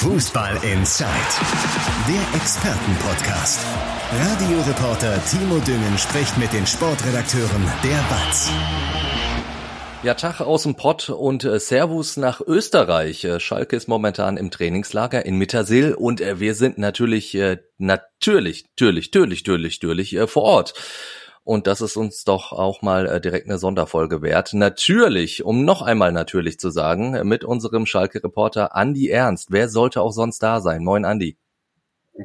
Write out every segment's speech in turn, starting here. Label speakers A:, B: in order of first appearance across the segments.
A: Fußball Inside, der Expertenpodcast. Radioreporter Timo Düngen spricht mit den Sportredakteuren der BATS.
B: Ja, Tag aus dem Pott und äh, Servus nach Österreich. Äh, Schalke ist momentan im Trainingslager in Mittersill und äh, wir sind natürlich, natürlich, natürlich, natürlich, natürlich, natürlich vor Ort. Und das ist uns doch auch mal äh, direkt eine Sonderfolge wert. Natürlich, um noch einmal natürlich zu sagen, mit unserem Schalke-Reporter Andi Ernst. Wer sollte auch sonst da sein? Moin, Andi.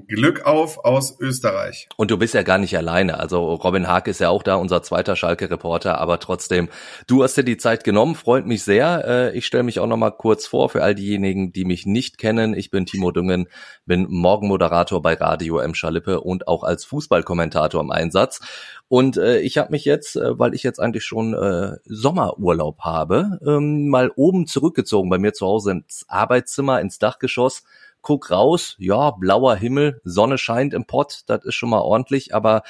C: Glück auf aus Österreich.
B: Und du bist ja gar nicht alleine. Also Robin Haag ist ja auch da, unser zweiter Schalke-Reporter. Aber trotzdem, du hast dir die Zeit genommen, freut mich sehr. Äh, ich stelle mich auch noch mal kurz vor für all diejenigen, die mich nicht kennen. Ich bin Timo Düngen, bin Morgenmoderator bei Radio M. Schalippe und auch als Fußballkommentator im Einsatz. Und äh, ich habe mich jetzt, äh, weil ich jetzt eigentlich schon äh, Sommerurlaub habe, ähm, mal oben zurückgezogen bei mir zu Hause ins Arbeitszimmer, ins Dachgeschoss guck raus, ja, blauer Himmel, Sonne scheint im Pott, das ist schon mal ordentlich, aber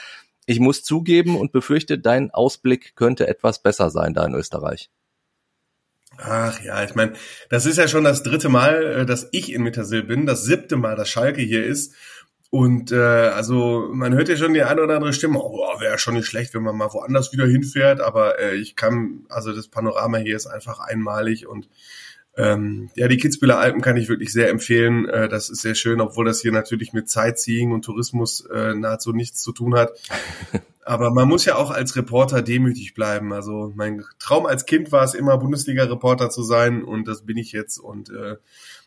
B: ich muss zugeben und befürchte, dein Ausblick könnte etwas besser sein da in Österreich.
C: Ach ja, ich meine, das ist ja schon das dritte Mal, äh, dass ich in Mittersill bin, das siebte Mal, dass Schalke hier ist. Und äh, also man hört ja schon die eine oder andere Stimme, oh, wäre schon nicht schlecht, wenn man mal woanders wieder hinfährt, aber äh, ich kann, also das Panorama hier ist einfach einmalig und ähm, ja, die Kitzbüheler Alpen kann ich wirklich sehr empfehlen. Äh, das ist sehr schön, obwohl das hier natürlich mit Sightseeing und Tourismus äh, nahezu nichts zu tun hat. Aber man muss ja auch als Reporter demütig bleiben. Also mein Traum als Kind war es immer, Bundesliga-Reporter zu sein und das bin ich jetzt. Und äh,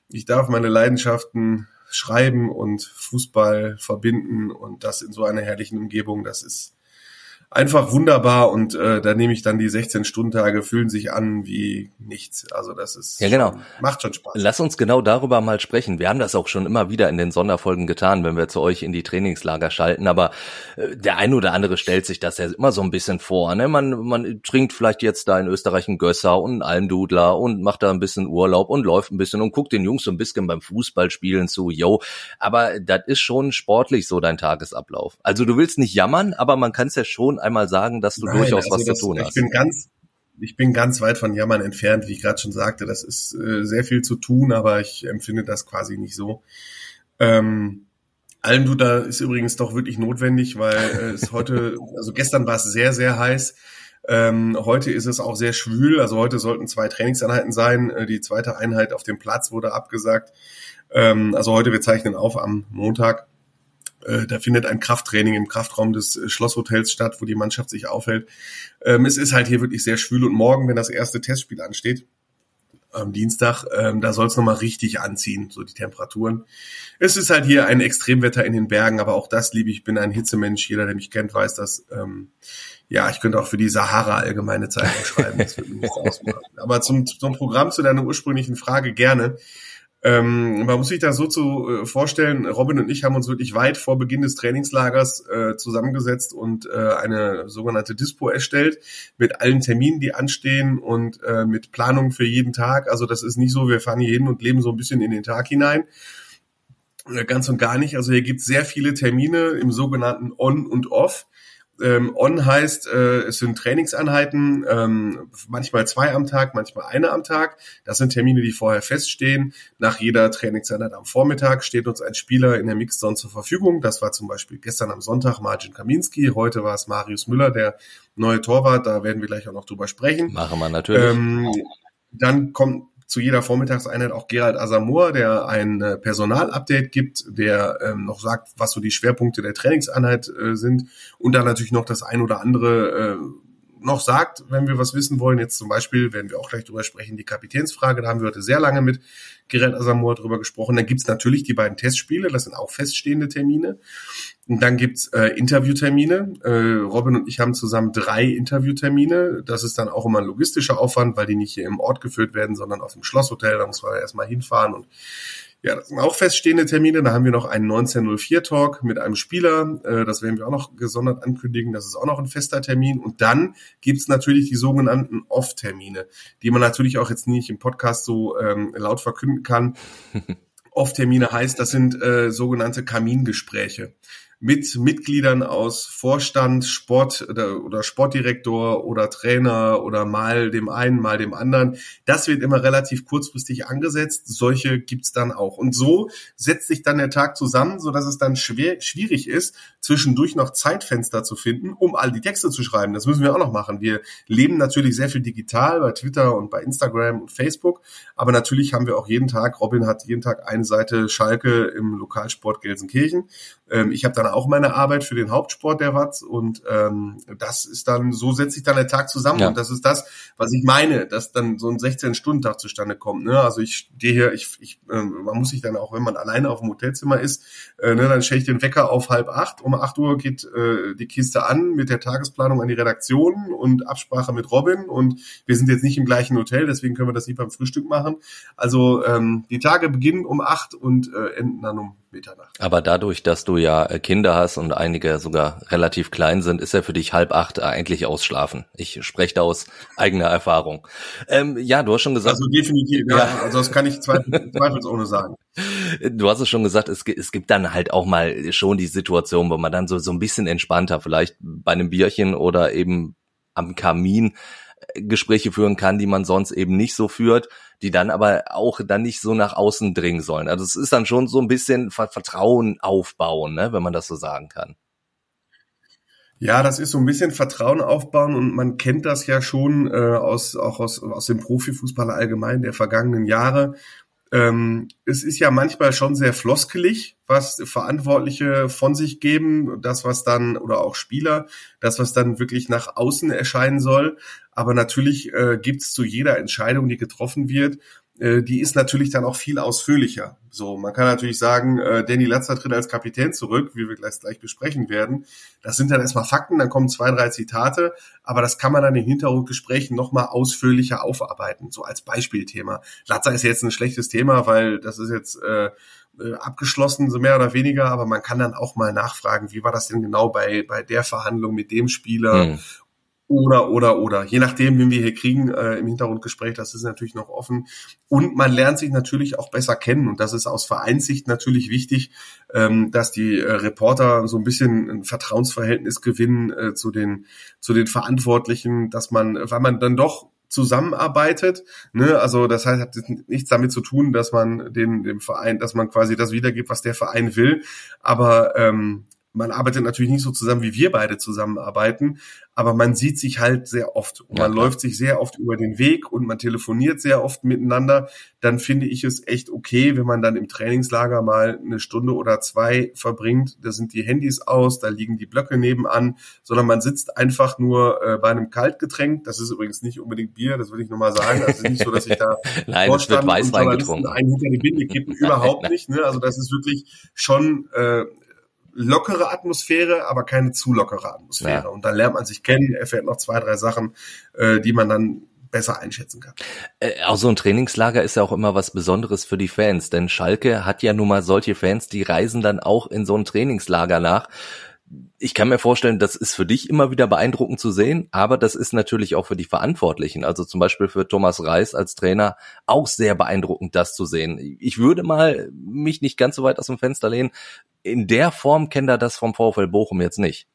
C: ich darf meine Leidenschaften schreiben und Fußball verbinden und das in so einer herrlichen Umgebung. Das ist einfach wunderbar und äh, da nehme ich dann die 16 Stunden Tage fühlen sich an wie nichts. Also das ist
B: ja genau
C: schon, macht schon Spaß.
B: Lass uns genau darüber mal sprechen. Wir haben das auch schon immer wieder in den Sonderfolgen getan, wenn wir zu euch in die Trainingslager schalten. Aber äh, der eine oder andere stellt sich das ja immer so ein bisschen vor. Ne? Man man trinkt vielleicht jetzt da in Österreich einen Gösser und einen Almdudler und macht da ein bisschen Urlaub und läuft ein bisschen und guckt den Jungs so ein bisschen beim Fußballspielen zu. Yo, aber das ist schon sportlich so dein Tagesablauf. Also du willst nicht jammern, aber man kann es ja schon einmal sagen, dass du Nein, durchaus also was das, zu tun hast.
C: Ich bin ganz, ich bin ganz weit von Jammern entfernt, wie ich gerade schon sagte. Das ist äh, sehr viel zu tun, aber ich empfinde das quasi nicht so. Ähm, Almduda ist übrigens doch wirklich notwendig, weil äh, es heute, also gestern war es sehr, sehr heiß. Ähm, heute ist es auch sehr schwül. Also heute sollten zwei Trainingseinheiten sein. Äh, die zweite Einheit auf dem Platz wurde abgesagt. Ähm, also heute, wir zeichnen auf am Montag. Äh, da findet ein Krafttraining im Kraftraum des äh, Schlosshotels statt, wo die Mannschaft sich aufhält. Ähm, es ist halt hier wirklich sehr schwül und morgen, wenn das erste Testspiel ansteht, am Dienstag, ähm, da soll es nochmal richtig anziehen, so die Temperaturen. Es ist halt hier ein Extremwetter in den Bergen, aber auch das liebe ich. Bin ein Hitzemensch. Jeder, der mich kennt, weiß das. Ähm, ja, ich könnte auch für die Sahara allgemeine Zeitung schreiben. Das würde nichts ausmachen. Aber zum, zum Programm, zu deiner ursprünglichen Frage gerne. Ähm, man muss sich das so zu äh, vorstellen, Robin und ich haben uns wirklich weit vor Beginn des Trainingslagers äh, zusammengesetzt und äh, eine sogenannte Dispo erstellt mit allen Terminen, die anstehen und äh, mit Planungen für jeden Tag. Also das ist nicht so, wir fahren hier hin und leben so ein bisschen in den Tag hinein. Äh, ganz und gar nicht. Also hier gibt es sehr viele Termine im sogenannten On und Off. Ähm, on heißt, äh, es sind Trainingseinheiten, ähm, manchmal zwei am Tag, manchmal eine am Tag. Das sind Termine, die vorher feststehen. Nach jeder Trainingseinheit am Vormittag steht uns ein Spieler in der Mixzone zur Verfügung. Das war zum Beispiel gestern am Sonntag Marcin Kaminski, heute war es Marius Müller, der neue Torwart. Da werden wir gleich auch noch drüber sprechen.
B: Machen wir natürlich. Ähm,
C: dann kommt zu jeder Vormittagseinheit auch Gerald Asamoah, der ein äh, Personalupdate gibt, der ähm, noch sagt, was so die Schwerpunkte der Trainingseinheit äh, sind. Und dann natürlich noch das ein oder andere äh, noch sagt, wenn wir was wissen wollen. Jetzt zum Beispiel werden wir auch gleich drüber sprechen, die Kapitänsfrage, da haben wir heute sehr lange mit Gerald Asamoah drüber gesprochen. Dann gibt's natürlich die beiden Testspiele, das sind auch feststehende Termine. Und dann gibt's äh, Interviewtermine. Äh, Robin und ich haben zusammen drei Interviewtermine. Das ist dann auch immer ein logistischer Aufwand, weil die nicht hier im Ort geführt werden, sondern auf dem Schlosshotel. Da muss man erstmal hinfahren und ja, das sind auch feststehende Termine. Da haben wir noch einen 1904-Talk mit einem Spieler. Äh, das werden wir auch noch gesondert ankündigen. Das ist auch noch ein fester Termin. Und dann gibt's natürlich die sogenannten Off-Termine, die man natürlich auch jetzt nicht im Podcast so ähm, laut verkünden kann. Off-Termine heißt, das sind äh, sogenannte Kamingespräche. Mit Mitgliedern aus Vorstand, Sport oder, oder Sportdirektor oder Trainer oder mal dem einen, mal dem anderen. Das wird immer relativ kurzfristig angesetzt. Solche gibt's dann auch. Und so setzt sich dann der Tag zusammen, so dass es dann schwer, schwierig ist, zwischendurch noch Zeitfenster zu finden, um all die Texte zu schreiben. Das müssen wir auch noch machen. Wir leben natürlich sehr viel digital bei Twitter und bei Instagram und Facebook. Aber natürlich haben wir auch jeden Tag, Robin hat jeden Tag eine Seite Schalke im Lokalsport Gelsenkirchen. Ähm, ich habe dann auch meine Arbeit für den Hauptsport der Watz und ähm, das ist dann, so setzt sich dann der Tag zusammen ja. und das ist das, was ich meine, dass dann so ein 16-Stunden-Tag zustande kommt. Ne? Also ich stehe hier, ich, ich, äh, man muss sich dann auch, wenn man alleine auf dem Hotelzimmer ist, äh, ne, dann stelle ich den Wecker auf halb acht, um acht Uhr geht äh, die Kiste an mit der Tagesplanung an die Redaktion und Absprache mit Robin und wir sind jetzt nicht im gleichen Hotel, deswegen können wir das nicht beim Frühstück machen. Also ähm, die Tage beginnen um acht und äh, enden dann um Mitternacht.
B: Aber dadurch, dass du ja äh, Kinder hast und einige sogar relativ klein sind, ist ja für dich halb acht eigentlich ausschlafen. Ich spreche da aus eigener Erfahrung. Ähm, ja, du hast schon gesagt.
C: Also definitiv, ja. ja. Also das kann ich zweifelsohne sagen.
B: Du hast es schon gesagt, es, es gibt dann halt auch mal schon die Situation, wo man dann so, so ein bisschen entspannter, vielleicht bei einem Bierchen oder eben am Kamin Gespräche führen kann, die man sonst eben nicht so führt, die dann aber auch dann nicht so nach außen dringen sollen. Also es ist dann schon so ein bisschen Vertrauen aufbauen, ne, wenn man das so sagen kann.
C: Ja, das ist so ein bisschen Vertrauen aufbauen und man kennt das ja schon äh, aus auch aus aus dem Profifußball allgemein der vergangenen Jahre, ähm, es ist ja manchmal schon sehr floskelig, was Verantwortliche von sich geben, das, was dann, oder auch Spieler, das, was dann wirklich nach außen erscheinen soll. Aber natürlich äh, gibt es zu jeder Entscheidung, die getroffen wird, äh, die ist natürlich dann auch viel ausführlicher. So, man kann natürlich sagen, äh, Danny Latzer tritt als Kapitän zurück, wie wir gleich, gleich besprechen werden. Das sind dann erstmal Fakten, dann kommen zwei, drei Zitate, aber das kann man dann in Hintergrundgesprächen nochmal ausführlicher aufarbeiten, so als Beispielthema. Latzer ist jetzt ein schlechtes Thema, weil das ist jetzt äh, äh, abgeschlossen, so mehr oder weniger, aber man kann dann auch mal nachfragen, wie war das denn genau bei, bei der Verhandlung mit dem Spieler hm. Oder, oder, oder. Je nachdem, wen wir hier kriegen äh, im Hintergrundgespräch, das ist natürlich noch offen. Und man lernt sich natürlich auch besser kennen. Und das ist aus Vereinssicht natürlich wichtig, ähm, dass die äh, Reporter so ein bisschen ein Vertrauensverhältnis gewinnen äh, zu, den, zu den Verantwortlichen, dass man, weil man dann doch zusammenarbeitet. Ne? Also das heißt, hat nichts damit zu tun, dass man den, dem Verein, dass man quasi das wiedergibt, was der Verein will. Aber ähm, man arbeitet natürlich nicht so zusammen, wie wir beide zusammenarbeiten, aber man sieht sich halt sehr oft. Und man ja, läuft sich sehr oft über den Weg und man telefoniert sehr oft miteinander. Dann finde ich es echt okay, wenn man dann im Trainingslager mal eine Stunde oder zwei verbringt. Da sind die Handys aus, da liegen die Blöcke nebenan, sondern man sitzt einfach nur äh, bei einem Kaltgetränk. Das ist übrigens nicht unbedingt Bier, das will ich nur mal sagen. Also nicht so, dass ich da
B: Nein, vorstand und Journalisten
C: einen hinter die Binde kippen. Überhaupt nicht. Ne? Also das ist wirklich schon äh, lockere Atmosphäre, aber keine zu lockere Atmosphäre. Ja. Und dann lernt man sich kennen, erfährt noch zwei, drei Sachen, äh, die man dann besser einschätzen kann.
B: Äh, auch so ein Trainingslager ist ja auch immer was Besonderes für die Fans, denn Schalke hat ja nun mal solche Fans, die reisen dann auch in so ein Trainingslager nach ich kann mir vorstellen, das ist für dich immer wieder beeindruckend zu sehen, aber das ist natürlich auch für die Verantwortlichen, also zum Beispiel für Thomas Reis als Trainer auch sehr beeindruckend, das zu sehen. Ich würde mal mich nicht ganz so weit aus dem Fenster lehnen. In der Form kennt er das vom VfL Bochum jetzt nicht.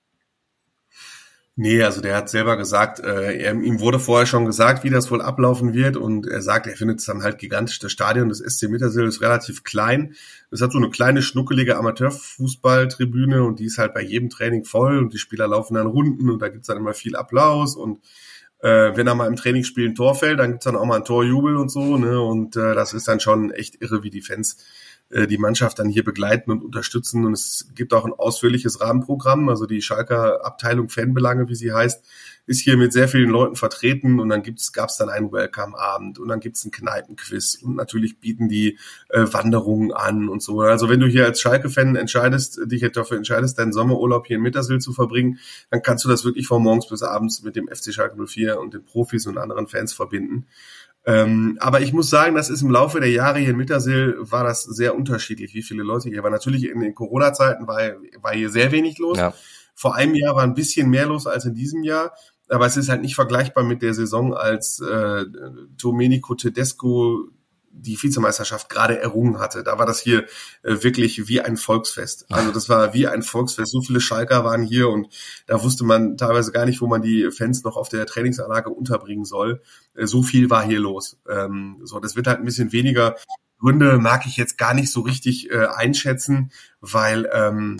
C: Nee, also der hat selber gesagt, äh, er, ihm wurde vorher schon gesagt, wie das wohl ablaufen wird und er sagt, er findet es dann halt gigantisch. Das Stadion des SC Mittersill ist relativ klein. Es hat so eine kleine, schnuckelige Amateurfußballtribüne und die ist halt bei jedem Training voll und die Spieler laufen dann Runden und da gibt's dann immer viel Applaus und äh, wenn er mal im Trainingsspiel ein Tor fällt, dann gibt's dann auch mal ein Torjubel und so, ne? Und äh, das ist dann schon echt irre, wie die Fans äh, die Mannschaft dann hier begleiten und unterstützen. Und es gibt auch ein ausführliches Rahmenprogramm. Also die Schalker Abteilung Fanbelange, wie sie heißt, ist hier mit sehr vielen Leuten vertreten. Und dann gibt's, gab's dann einen Welcome-Abend und dann gibt's einen Kneipenquiz. Und natürlich bieten die äh, Wanderungen an und so. Also wenn du hier als Schalke-Fan entscheidest, dich jetzt dafür entscheidest, deinen Sommerurlaub hier in Mittersill zu verbringen, dann kannst du das wirklich von morgens bis abends mit dem FC Schalke 04 und den Profis und anderen Fans verbinden. Ähm, aber ich muss sagen, das ist im Laufe der Jahre hier in Mittersill war das sehr unterschiedlich, wie viele Leute hier waren. Natürlich in den Corona-Zeiten war, war hier sehr wenig los. Ja. Vor einem Jahr war ein bisschen mehr los als in diesem Jahr. Aber es ist halt nicht vergleichbar mit der Saison, als äh, Domenico Tedesco die Vizemeisterschaft gerade errungen hatte. Da war das hier äh, wirklich wie ein Volksfest. Also das war wie ein Volksfest. So viele Schalker waren hier und da wusste man teilweise gar nicht, wo man die Fans noch auf der Trainingsanlage unterbringen soll. Äh, so viel war hier los. Ähm, so, das wird halt ein bisschen weniger. Gründe mag ich jetzt gar nicht so richtig äh, einschätzen, weil ähm,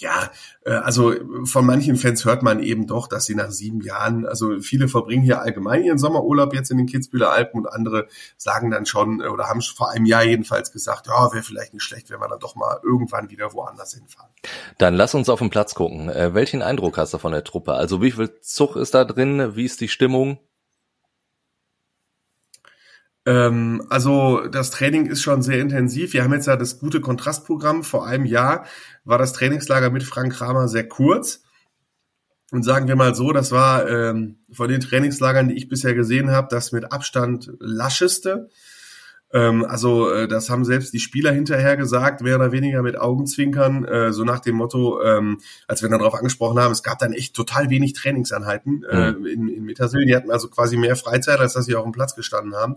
C: ja, äh, also von manchen Fans hört man eben doch, dass sie nach sieben Jahren, also viele verbringen hier allgemein ihren Sommerurlaub jetzt in den Kitzbüheler Alpen und andere sagen dann schon äh, oder haben vor einem Jahr jedenfalls gesagt, ja, wäre vielleicht nicht schlecht, wenn wir dann doch mal irgendwann wieder woanders hinfahren.
B: Dann lass uns auf den Platz gucken. Äh, welchen Eindruck hast du von der Truppe? Also wie viel Zug ist da drin? Wie ist die Stimmung?
C: Ähm, also das Training ist schon sehr intensiv. Wir haben jetzt ja das gute Kontrastprogramm. Vor einem Jahr war das Trainingslager mit Frank Kramer sehr kurz. Und sagen wir mal so, das war ähm, von den Trainingslagern, die ich bisher gesehen habe, das mit Abstand lascheste. Ähm, also äh, das haben selbst die Spieler hinterher gesagt, mehr oder weniger mit Augenzwinkern, äh, so nach dem Motto, ähm, als wir dann darauf angesprochen haben, es gab dann echt total wenig Trainingseinheiten äh, mhm. in, in Mittersil. Die hatten also quasi mehr Freizeit, als dass sie auf dem Platz gestanden haben.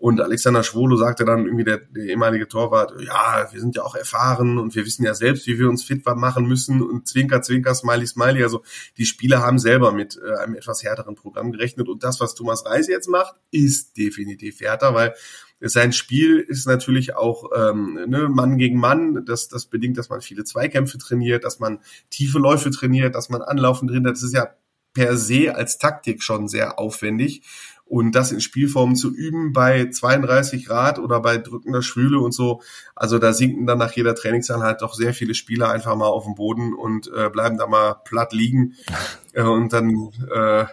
C: Und Alexander Schwolo sagte dann irgendwie der, der ehemalige Torwart, ja, wir sind ja auch erfahren und wir wissen ja selbst, wie wir uns fit machen müssen und Zwinker, Zwinker, Smiley, Smiley. Also die Spieler haben selber mit äh, einem etwas härteren Programm gerechnet und das, was Thomas Reis jetzt macht, ist definitiv härter, weil sein Spiel ist natürlich auch ähm, ne, Mann gegen Mann. Das, das bedingt, dass man viele Zweikämpfe trainiert, dass man tiefe Läufe trainiert, dass man Anlaufen trainiert. Das ist ja per se als Taktik schon sehr aufwendig. Und das in Spielformen zu üben bei 32 Grad oder bei drückender Schwüle und so, also da sinken dann nach jeder Trainingseinheit doch sehr viele Spieler einfach mal auf dem Boden und äh, bleiben da mal platt liegen. Äh, und dann äh, äh,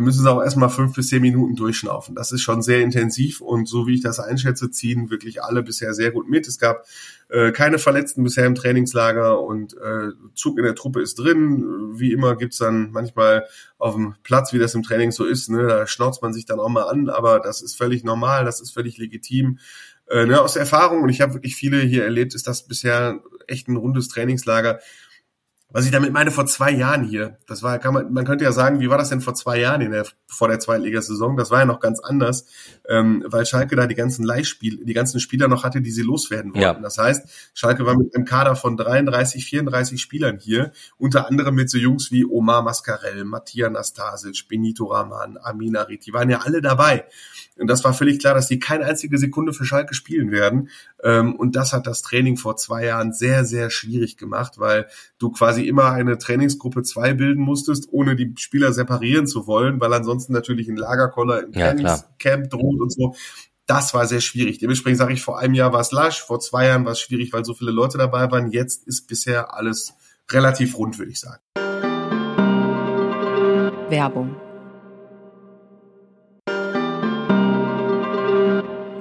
C: müssen sie auch erstmal fünf bis zehn Minuten durchschnaufen. Das ist schon sehr intensiv und so wie ich das einschätze, ziehen wirklich alle bisher sehr gut mit. Es gab äh, keine Verletzten bisher im Trainingslager und äh, Zug in der Truppe ist drin. Wie immer gibt's dann manchmal auf dem Platz, wie das im Training so ist, ne, da schnauzt man sich dann auch mal an, aber das ist völlig normal, das ist völlig legitim. Äh, ne, aus Erfahrung, und ich habe wirklich viele hier erlebt, ist das bisher echt ein rundes Trainingslager was ich damit meine, vor zwei Jahren hier, das war, kann man, man könnte ja sagen, wie war das denn vor zwei Jahren in der, vor der Zweitligasaison? Das war ja noch ganz anders, ähm, weil Schalke da die ganzen Leihspiel, die ganzen Spieler noch hatte, die sie loswerden wollten. Ja. Das heißt, Schalke war mit einem Kader von 33, 34 Spielern hier, unter anderem mit so Jungs wie Omar Mascarell, Mattia Nastasic, Benito Rahman, Amina Rit, die waren ja alle dabei. Und das war völlig klar, dass die keine einzige Sekunde für Schalke spielen werden. Ähm, und das hat das Training vor zwei Jahren sehr, sehr schwierig gemacht, weil du quasi immer eine Trainingsgruppe zwei bilden musstest, ohne die Spieler separieren zu wollen, weil ansonsten natürlich ein Lagerkoller im ja, Trainingscamp droht und so. Das war sehr schwierig. Dementsprechend sage ich, vor einem Jahr war es lasch, vor zwei Jahren war es schwierig, weil so viele Leute dabei waren. Jetzt ist bisher alles relativ rund, würde ich sagen.
D: Werbung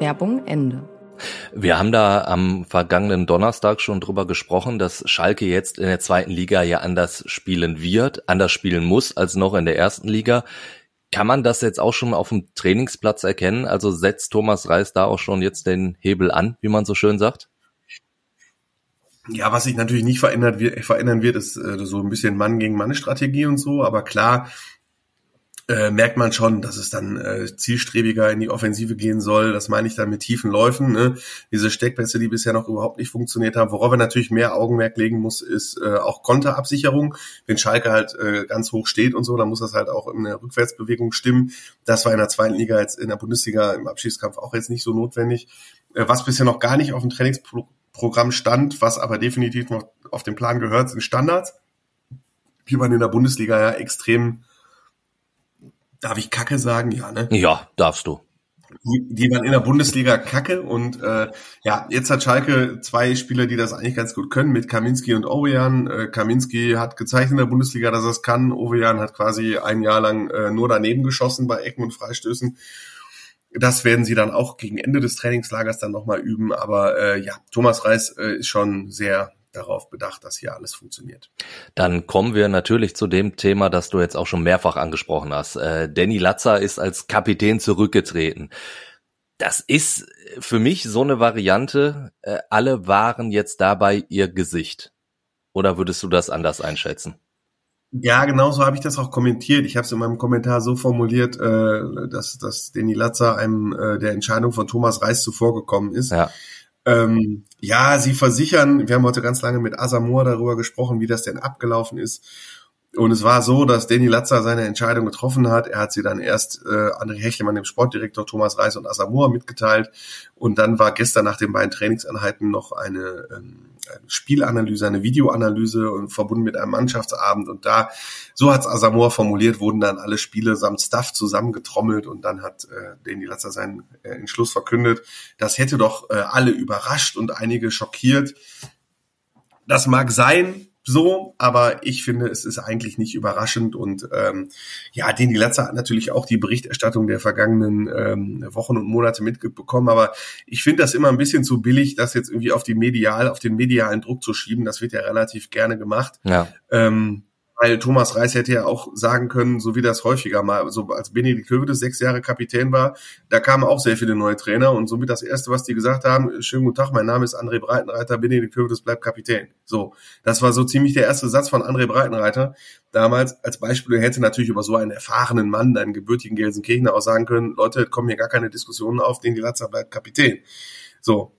D: Werbung Ende.
B: Wir haben da am vergangenen Donnerstag schon drüber gesprochen, dass Schalke jetzt in der zweiten Liga ja anders spielen wird, anders spielen muss als noch in der ersten Liga. Kann man das jetzt auch schon auf dem Trainingsplatz erkennen? Also setzt Thomas Reis da auch schon jetzt den Hebel an, wie man so schön sagt?
C: Ja, was sich natürlich nicht verändert verändern wird, ist äh, so ein bisschen Mann gegen Mann Strategie und so. Aber klar, äh, merkt man schon, dass es dann äh, zielstrebiger in die Offensive gehen soll. Das meine ich dann mit tiefen Läufen. Ne? Diese Steckpässe, die bisher noch überhaupt nicht funktioniert haben. Worauf er natürlich mehr Augenmerk legen muss, ist äh, auch Konterabsicherung. Wenn Schalke halt äh, ganz hoch steht und so, dann muss das halt auch in der Rückwärtsbewegung stimmen. Das war in der zweiten Liga jetzt in der Bundesliga im Abschießkampf auch jetzt nicht so notwendig. Äh, was bisher noch gar nicht auf dem Trainingsprogramm stand, was aber definitiv noch auf den Plan gehört, sind Standards. Die waren in der Bundesliga ja extrem Darf ich Kacke sagen? Ja, ne?
B: Ja, darfst du.
C: Die, die waren in der Bundesliga Kacke und äh, ja, jetzt hat Schalke zwei Spieler, die das eigentlich ganz gut können, mit Kaminski und Ovejan. Äh, Kaminski hat gezeigt in der Bundesliga, dass er es kann. Ovejan hat quasi ein Jahr lang äh, nur daneben geschossen bei Ecken und Freistößen. Das werden sie dann auch gegen Ende des Trainingslagers dann nochmal üben. Aber äh, ja, Thomas Reis äh, ist schon sehr darauf bedacht, dass hier alles funktioniert.
B: Dann kommen wir natürlich zu dem Thema, das du jetzt auch schon mehrfach angesprochen hast. Äh, Danny Latzer ist als Kapitän zurückgetreten. Das ist für mich so eine Variante. Äh, alle waren jetzt dabei ihr Gesicht. Oder würdest du das anders einschätzen?
C: Ja, genau so habe ich das auch kommentiert. Ich habe es in meinem Kommentar so formuliert, äh, dass, dass Danny Latzer einem äh, der Entscheidung von Thomas Reis zuvorgekommen ist. Ja. Ähm, ja, sie versichern, wir haben heute ganz lange mit Asamoah darüber gesprochen, wie das denn abgelaufen ist. Und es war so, dass Danny Latzer seine Entscheidung getroffen hat. Er hat sie dann erst äh, André Hechlemann, dem Sportdirektor Thomas Reis und Asamoah mitgeteilt. Und dann war gestern nach den beiden Trainingseinheiten noch eine, ähm, eine Spielanalyse, eine Videoanalyse und verbunden mit einem Mannschaftsabend. Und da, so hat's Asamoah formuliert, wurden dann alle Spiele samt Staff zusammengetrommelt und dann hat äh, Danny Latzer seinen äh, Entschluss verkündet. Das hätte doch äh, alle überrascht und einige schockiert. Das mag sein, so, aber ich finde, es ist eigentlich nicht überraschend und ähm, ja, den die Latzer hat natürlich auch die Berichterstattung der vergangenen ähm, Wochen und Monate mitbekommen, aber ich finde das immer ein bisschen zu billig, das jetzt irgendwie auf die medial, auf den medialen Druck zu schieben. Das wird ja relativ gerne gemacht. Ja. Ähm, weil Thomas Reis hätte ja auch sagen können, so wie das häufiger mal, so als Benedikt Hövedes sechs Jahre Kapitän war, da kamen auch sehr viele neue Trainer und somit das erste, was die gesagt haben, schönen guten Tag, mein Name ist André Breitenreiter, Benedikt Hövedes bleibt Kapitän. So, das war so ziemlich der erste Satz von André Breitenreiter. Damals als Beispiel er hätte natürlich über so einen erfahrenen Mann, einen gebürtigen Gelsenkirchener auch sagen können, Leute, kommen hier gar keine Diskussionen auf, den die Latzer bleibt Kapitän. So,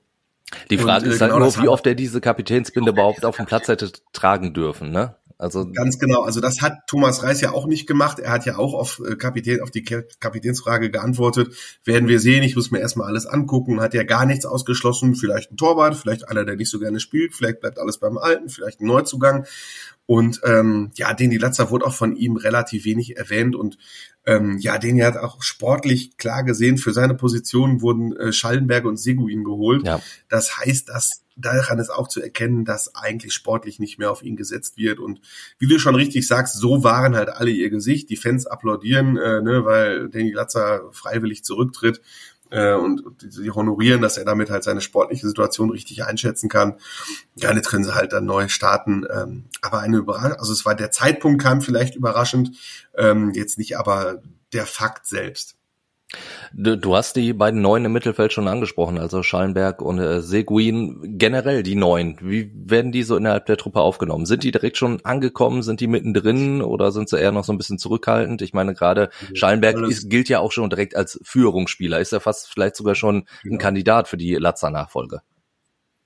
B: die Frage und, ist halt genau nur, wie oft er diese Kapitänsbinde überhaupt auf dem Platz hätte tragen dürfen, ne?
C: Also ganz genau. Also das hat Thomas Reis ja auch nicht gemacht. Er hat ja auch auf äh, Kapitän auf die Kapitänsfrage geantwortet. Werden wir sehen. Ich muss mir erstmal alles angucken. Hat ja gar nichts ausgeschlossen. Vielleicht ein Torwart, vielleicht einer, der nicht so gerne spielt. Vielleicht bleibt alles beim Alten. Vielleicht ein Neuzugang. Und ähm, ja, den die Latzer wurde auch von ihm relativ wenig erwähnt und ähm, ja, den hat auch sportlich klar gesehen. Für seine Position wurden äh, Schallenberg und Seguin geholt. Ja. Das heißt, dass daran ist auch zu erkennen, dass eigentlich sportlich nicht mehr auf ihn gesetzt wird. Und wie du schon richtig sagst, so waren halt alle ihr Gesicht. Die Fans applaudieren, äh, ne, weil Danny Latzer freiwillig zurücktritt äh, und sie honorieren, dass er damit halt seine sportliche Situation richtig einschätzen kann. Ja, jetzt können sie halt dann neu starten. Ähm, aber eine Überraschung, also es war der Zeitpunkt kam vielleicht überraschend, ähm, jetzt nicht aber der Fakt selbst.
B: Du, du, hast die beiden Neuen im Mittelfeld schon angesprochen, also Schallenberg und äh, Seguin. Generell die Neuen, wie werden die so innerhalb der Truppe aufgenommen? Sind die direkt schon angekommen? Sind die mittendrin oder sind sie eher noch so ein bisschen zurückhaltend? Ich meine, gerade Schallenberg ist, gilt ja auch schon direkt als Führungsspieler. Ist er fast vielleicht sogar schon ein genau. Kandidat für die Latzer-Nachfolge?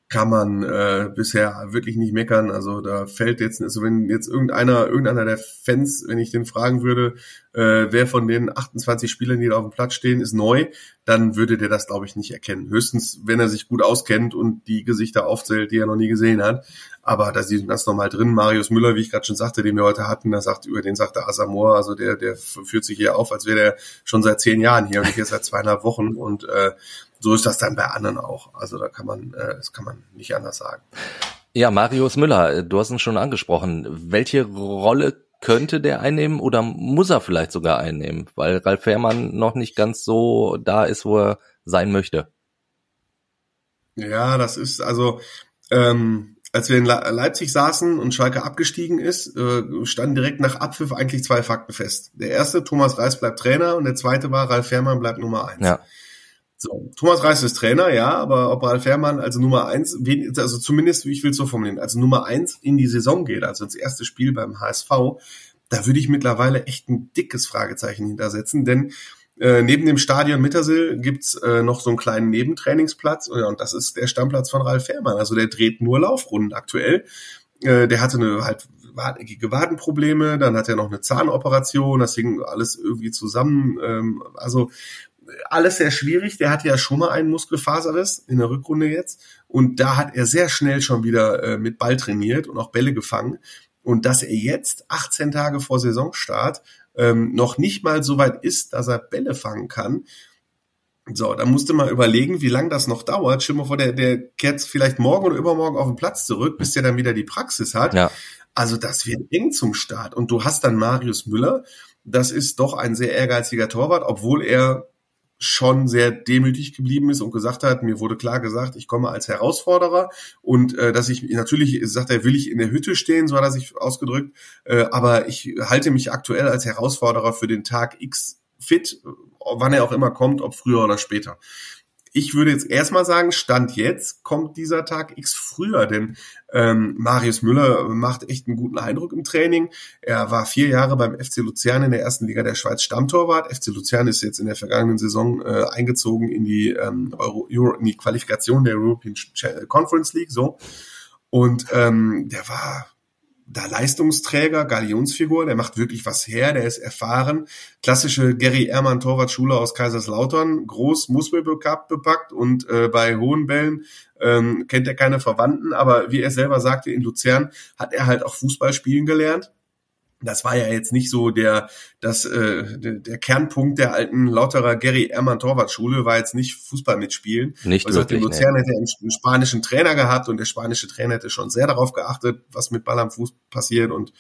C: kann man äh, bisher wirklich nicht meckern. Also da fällt jetzt, also wenn jetzt irgendeiner, irgendeiner der Fans, wenn ich den fragen würde, äh, wer von den 28 Spielern, die da auf dem Platz stehen, ist neu, dann würde der das, glaube ich, nicht erkennen. Höchstens, wenn er sich gut auskennt und die Gesichter aufzählt, die er noch nie gesehen hat. Aber da sind ganz normal drin. Marius Müller, wie ich gerade schon sagte, den wir heute hatten, da sagt, über den sagte Asamoah, also der, der führt sich hier auf, als wäre der schon seit zehn Jahren hier und ich hier seit zweieinhalb Wochen und äh, so ist das dann bei anderen auch. Also da kann man, äh, das kann man nicht anders sagen.
B: Ja, Marius Müller, du hast ihn schon angesprochen. Welche Rolle könnte der einnehmen oder muss er vielleicht sogar einnehmen, weil Ralf Fährmann noch nicht ganz so da ist, wo er sein möchte?
C: Ja, das ist also, ähm, als wir in Leipzig saßen und Schalke abgestiegen ist, äh, standen direkt nach Abpfiff eigentlich zwei Fakten fest. Der erste, Thomas Reis bleibt Trainer und der zweite war, Ralf Fährmann bleibt Nummer eins. Ja. So, Thomas Reis ist Trainer, ja, aber ob Ralf Herrmann also Nummer eins, also zumindest, wie ich will es so formulieren, also Nummer eins in die Saison geht, also ins erste Spiel beim HSV, da würde ich mittlerweile echt ein dickes Fragezeichen hintersetzen, denn äh, neben dem Stadion Mittersill gibt's äh, noch so einen kleinen Nebentrainingsplatz äh, und das ist der Stammplatz von Ralf Herrmann. Also der dreht nur Laufrunden aktuell. Äh, der hatte eine halt hartnäckige Wadenprobleme, dann hat er noch eine Zahnoperation, das hing alles irgendwie zusammen. Ähm, also alles sehr schwierig. Der hatte ja schon mal einen Muskelfaserriss in der Rückrunde jetzt. Und da hat er sehr schnell schon wieder äh, mit Ball trainiert und auch Bälle gefangen. Und dass er jetzt 18 Tage vor Saisonstart ähm, noch nicht mal so weit ist, dass er Bälle fangen kann. So, da musste mal überlegen, wie lange das noch dauert. Stell mal vor, der, der kehrt vielleicht morgen oder übermorgen auf den Platz zurück, bis der dann wieder die Praxis hat. Ja. Also das wird eng zum Start. Und du hast dann Marius Müller. Das ist doch ein sehr ehrgeiziger Torwart, obwohl er schon sehr demütig geblieben ist und gesagt hat, mir wurde klar gesagt, ich komme als Herausforderer und äh, dass ich natürlich, sagt er, will ich in der Hütte stehen, so hat er sich ausgedrückt, äh, aber ich halte mich aktuell als Herausforderer für den Tag X fit, wann er auch immer kommt, ob früher oder später. Ich würde jetzt erstmal sagen, Stand jetzt kommt dieser Tag X früher, denn ähm, Marius Müller macht echt einen guten Eindruck im Training. Er war vier Jahre beim FC Luzern in der ersten Liga der Schweiz Stammtorwart. FC Luzern ist jetzt in der vergangenen Saison äh, eingezogen in die, ähm, Euro, Euro, in die Qualifikation der European Conference League, so. Und ähm, der war da Leistungsträger, Galionsfigur, der macht wirklich was her, der ist erfahren. Klassische Gary Ehrmann Torwartschule aus Kaiserslautern, groß, Muskelbepackt und äh, bei hohen Bällen ähm, kennt er keine Verwandten, aber wie er selber sagte, in Luzern hat er halt auch Fußball spielen gelernt das war ja jetzt nicht so der, das, äh, der, der Kernpunkt der alten Lauterer Gary Ehrmann Torwartschule war jetzt nicht Fußball mitspielen.
B: Nicht also wirklich,
C: Luzern nee. hätte einen, einen spanischen Trainer gehabt und der spanische Trainer hätte schon sehr darauf geachtet, was mit Ball am Fuß passiert und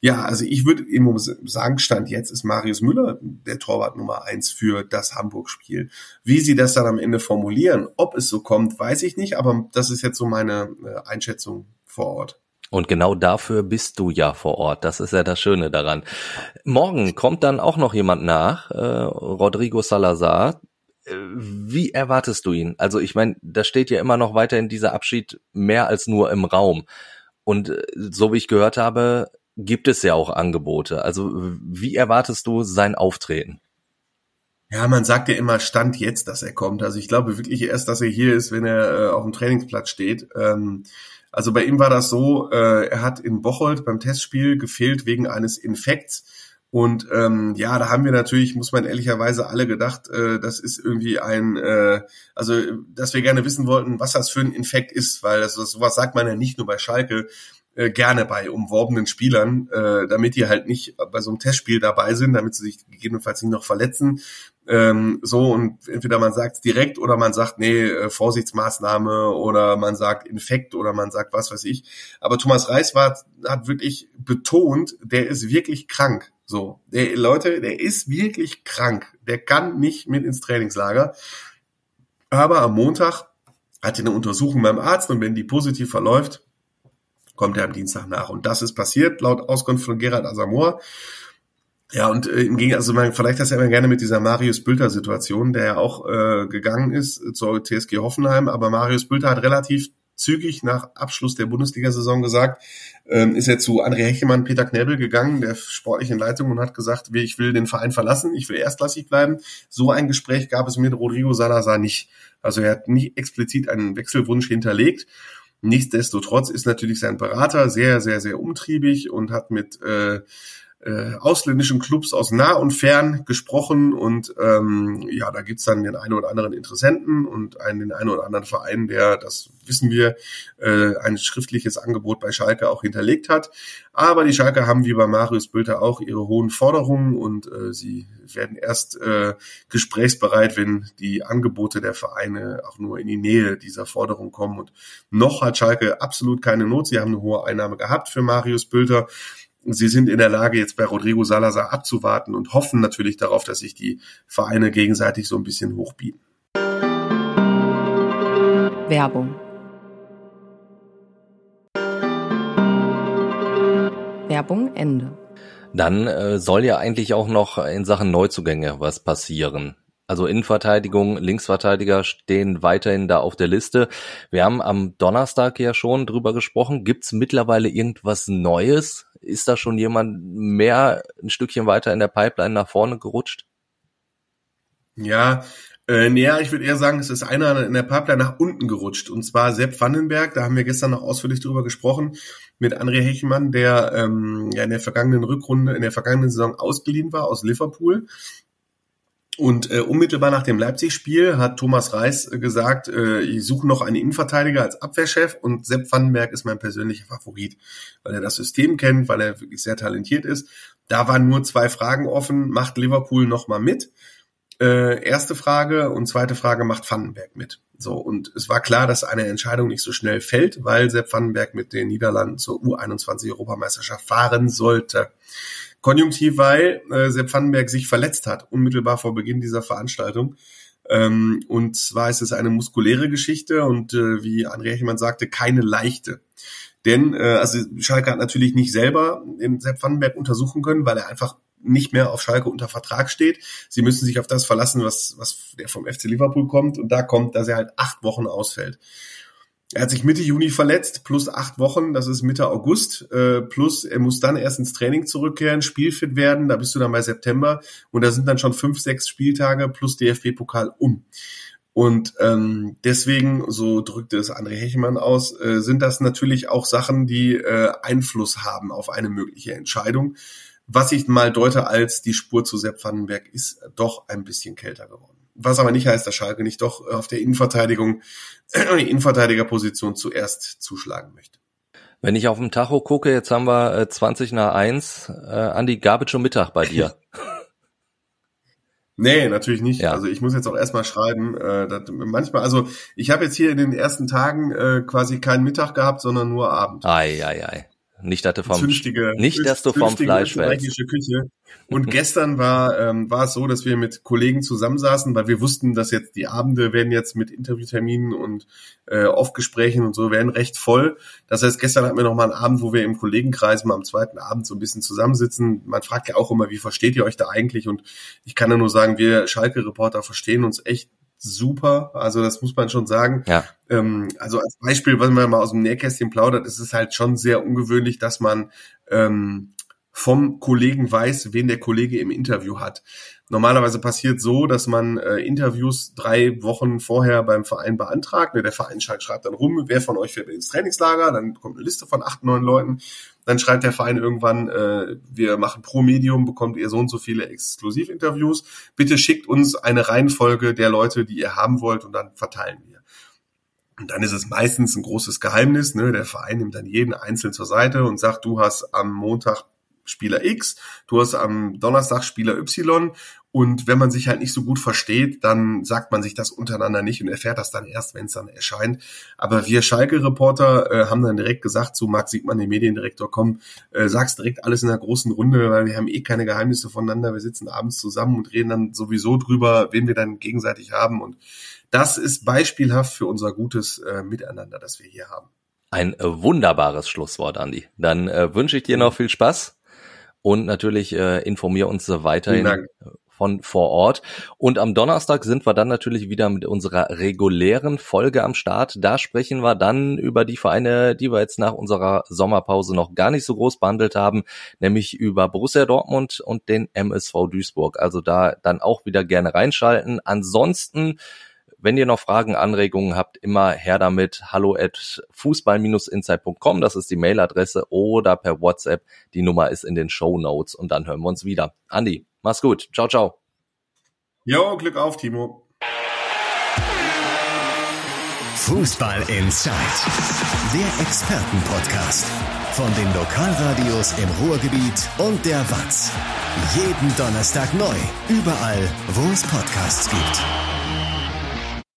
C: ja, also ich würde eben sagen, Stand jetzt ist Marius Müller der Torwart Nummer eins für das Hamburg-Spiel. Wie sie das dann am Ende formulieren, ob es so kommt, weiß ich nicht, aber das ist jetzt so meine äh, Einschätzung vor Ort.
B: Und genau dafür bist du ja vor Ort. Das ist ja das Schöne daran. Morgen kommt dann auch noch jemand nach, äh, Rodrigo Salazar. Äh, wie erwartest du ihn? Also ich meine, da steht ja immer noch weiterhin dieser Abschied mehr als nur im Raum. Und äh, so wie ich gehört habe, gibt es ja auch Angebote. Also wie erwartest du sein Auftreten?
C: Ja, man sagt ja immer Stand jetzt, dass er kommt. Also ich glaube wirklich erst, dass er hier ist, wenn er äh, auf dem Trainingsplatz steht. Ähm, also bei ihm war das so, äh, er hat in Bocholt beim Testspiel gefehlt wegen eines Infekts. Und ähm, ja, da haben wir natürlich, muss man ehrlicherweise alle gedacht, äh, das ist irgendwie ein, äh, also dass wir gerne wissen wollten, was das für ein Infekt ist, weil das, sowas sagt man ja nicht nur bei Schalke, äh, gerne bei umworbenen Spielern, äh, damit die halt nicht bei so einem Testspiel dabei sind, damit sie sich gegebenenfalls nicht noch verletzen. Ähm, so und entweder man sagt es direkt oder man sagt, nee, äh, Vorsichtsmaßnahme oder man sagt Infekt oder man sagt was weiß ich. Aber Thomas Reis war, hat wirklich betont, der ist wirklich krank. So, der Leute, der ist wirklich krank. Der kann nicht mit ins Trainingslager. Aber am Montag hat er eine Untersuchung beim Arzt und wenn die positiv verläuft, kommt er am Dienstag nach. Und das ist passiert, laut Auskunft von Gerald Asamoah. Ja, und äh, im Gegensatz, also man vielleicht das ja immer gerne mit dieser Marius Bülter-Situation, der ja auch äh, gegangen ist zur TSG Hoffenheim, aber Marius Bülter hat relativ zügig nach Abschluss der Bundesliga-Saison gesagt, ähm, ist er zu André Hechemann, Peter Knebel gegangen, der sportlichen Leitung, und hat gesagt, ich will den Verein verlassen, ich will erstklassig bleiben. So ein Gespräch gab es mit Rodrigo Salazar nicht. Also er hat nicht explizit einen Wechselwunsch hinterlegt. Nichtsdestotrotz ist natürlich sein Berater sehr, sehr, sehr umtriebig und hat mit äh, äh, ausländischen Clubs aus nah und fern gesprochen und ähm, ja, da gibt's dann den einen oder anderen Interessenten und einen, den einen oder anderen Verein, der, das wissen wir, äh, ein schriftliches Angebot bei Schalke auch hinterlegt hat. Aber die Schalke haben wie bei Marius Bülter auch ihre hohen Forderungen und äh, sie werden erst äh, gesprächsbereit, wenn die Angebote der Vereine auch nur in die Nähe dieser Forderung kommen. Und noch hat Schalke absolut keine Not. Sie haben eine hohe Einnahme gehabt für Marius Bülter sie sind in der Lage, jetzt bei Rodrigo Salazar abzuwarten und hoffen natürlich darauf, dass sich die Vereine gegenseitig so ein bisschen hochbieten.
D: Werbung. Werbung Ende.
B: Dann äh, soll ja eigentlich auch noch in Sachen Neuzugänge was passieren. Also Innenverteidigung, Linksverteidiger stehen weiterhin da auf der Liste. Wir haben am Donnerstag ja schon drüber gesprochen. Gibt es mittlerweile irgendwas Neues? Ist da schon jemand mehr ein Stückchen weiter in der Pipeline nach vorne gerutscht?
C: Ja, äh, ja, ich würde eher sagen, es ist einer in der Pipeline nach unten gerutscht. Und zwar Sepp Vandenberg, da haben wir gestern noch ausführlich drüber gesprochen, mit André Hechmann, der ähm, ja in der vergangenen Rückrunde, in der vergangenen Saison ausgeliehen war aus Liverpool und äh, unmittelbar nach dem Leipzig-Spiel hat Thomas Reis äh, gesagt, äh, ich suche noch einen Innenverteidiger als Abwehrchef und Sepp Vandenberg ist mein persönlicher Favorit, weil er das System kennt, weil er wirklich sehr talentiert ist. Da waren nur zwei Fragen offen. Macht Liverpool nochmal mit? Äh, erste Frage und zweite Frage, macht Vandenberg mit? So, und es war klar, dass eine Entscheidung nicht so schnell fällt, weil Sepp Vandenberg mit den Niederlanden zur U21-Europameisterschaft fahren sollte. Konjunktiv, weil äh, Sepp Vandenberg sich verletzt hat, unmittelbar vor Beginn dieser Veranstaltung. Ähm, und zwar ist es eine muskuläre Geschichte und äh, wie André Hechmann sagte, keine leichte. Denn äh, also Schalke hat natürlich nicht selber den Sepp Vandenberg untersuchen können, weil er einfach nicht mehr auf Schalke unter Vertrag steht. Sie müssen sich auf das verlassen, was, was der vom FC Liverpool kommt. Und da kommt, dass er halt acht Wochen ausfällt. Er hat sich Mitte Juni verletzt, plus acht Wochen, das ist Mitte August, äh, plus er muss dann erst ins Training zurückkehren, spielfit werden, da bist du dann bei September und da sind dann schon fünf, sechs Spieltage plus DFB-Pokal um. Und ähm, deswegen, so drückte es André Hechemann aus, äh, sind das natürlich auch Sachen, die äh, Einfluss haben auf eine mögliche Entscheidung. Was ich mal deute als die Spur zu Sepp Vandenberg ist doch ein bisschen kälter geworden. Was aber nicht heißt, dass Schalke nicht doch auf der Innenverteidigung, äh, die Innenverteidigerposition zuerst zuschlagen möchte.
B: Wenn ich auf dem Tacho gucke, jetzt haben wir äh, 20 nach 1. Äh, Andi, gab es schon Mittag bei dir?
C: Nee, natürlich nicht. Ja. Also ich muss jetzt auch erstmal schreiben. Äh, dass manchmal, also ich habe jetzt hier in den ersten Tagen äh, quasi keinen Mittag gehabt, sondern nur Abend.
B: Ei, ei, ei. Nicht, dass du vom,
C: zünftige,
B: nicht, dass du vom Fleisch
C: wärst. Küche. Und gestern war, ähm, war es so, dass wir mit Kollegen zusammensaßen, weil wir wussten, dass jetzt die Abende werden jetzt mit Interviewterminen und äh, Off-Gesprächen und so werden recht voll. Das heißt, gestern hatten wir noch mal einen Abend, wo wir im Kollegenkreis mal am zweiten Abend so ein bisschen zusammensitzen. Man fragt ja auch immer, wie versteht ihr euch da eigentlich? Und ich kann ja nur sagen, wir Schalke-Reporter verstehen uns echt super. Also das muss man schon sagen.
B: Ja.
C: Ähm, also als Beispiel, wenn man mal aus dem Nähkästchen plaudert, ist es halt schon sehr ungewöhnlich, dass man ähm, vom Kollegen weiß, wen der Kollege im Interview hat. Normalerweise passiert so, dass man äh, Interviews drei Wochen vorher beim Verein beantragt. Ne, der Verein schreibt dann rum, wer von euch fährt ins Trainingslager, dann kommt eine Liste von acht, neun Leuten. Dann schreibt der Verein irgendwann, äh, wir machen pro Medium, bekommt ihr so und so viele Exklusivinterviews. Bitte schickt uns eine Reihenfolge der Leute, die ihr haben wollt und dann verteilen wir. Und dann ist es meistens ein großes Geheimnis. Ne? Der Verein nimmt dann jeden einzeln zur Seite und sagt, du hast am Montag Spieler X, du hast am Donnerstag Spieler Y und wenn man sich halt nicht so gut versteht, dann sagt man sich das untereinander nicht und erfährt das dann erst, wenn es dann erscheint. Aber wir Schalke-Reporter äh, haben dann direkt gesagt zu Marc Siegmann, dem Mediendirektor, komm, äh, sag's direkt alles in der großen Runde, weil wir haben eh keine Geheimnisse voneinander. Wir sitzen abends zusammen und reden dann sowieso drüber, wen wir dann gegenseitig haben. Und das ist beispielhaft für unser gutes äh, Miteinander, das wir hier haben.
B: Ein äh, wunderbares Schlusswort, Andi. Dann äh, wünsche ich dir noch viel Spaß und natürlich äh, informier uns weiterhin von vor Ort. Und am Donnerstag sind wir dann natürlich wieder mit unserer regulären Folge am Start. Da sprechen wir dann über die Vereine, die wir jetzt nach unserer Sommerpause noch gar nicht so groß behandelt haben, nämlich über Borussia Dortmund und den MSV Duisburg. Also da dann auch wieder gerne reinschalten. Ansonsten wenn ihr noch Fragen, Anregungen habt, immer her damit. Hallo at fußball-insight.com, das ist die Mailadresse oder per WhatsApp. Die Nummer ist in den Show Notes und dann hören wir uns wieder. Andi, mach's gut. Ciao, ciao.
C: Jo, Glück auf, Timo.
A: Fußball Inside, der Expertenpodcast von den Lokalradios im Ruhrgebiet und der Watz. Jeden Donnerstag neu, überall, wo es Podcasts gibt.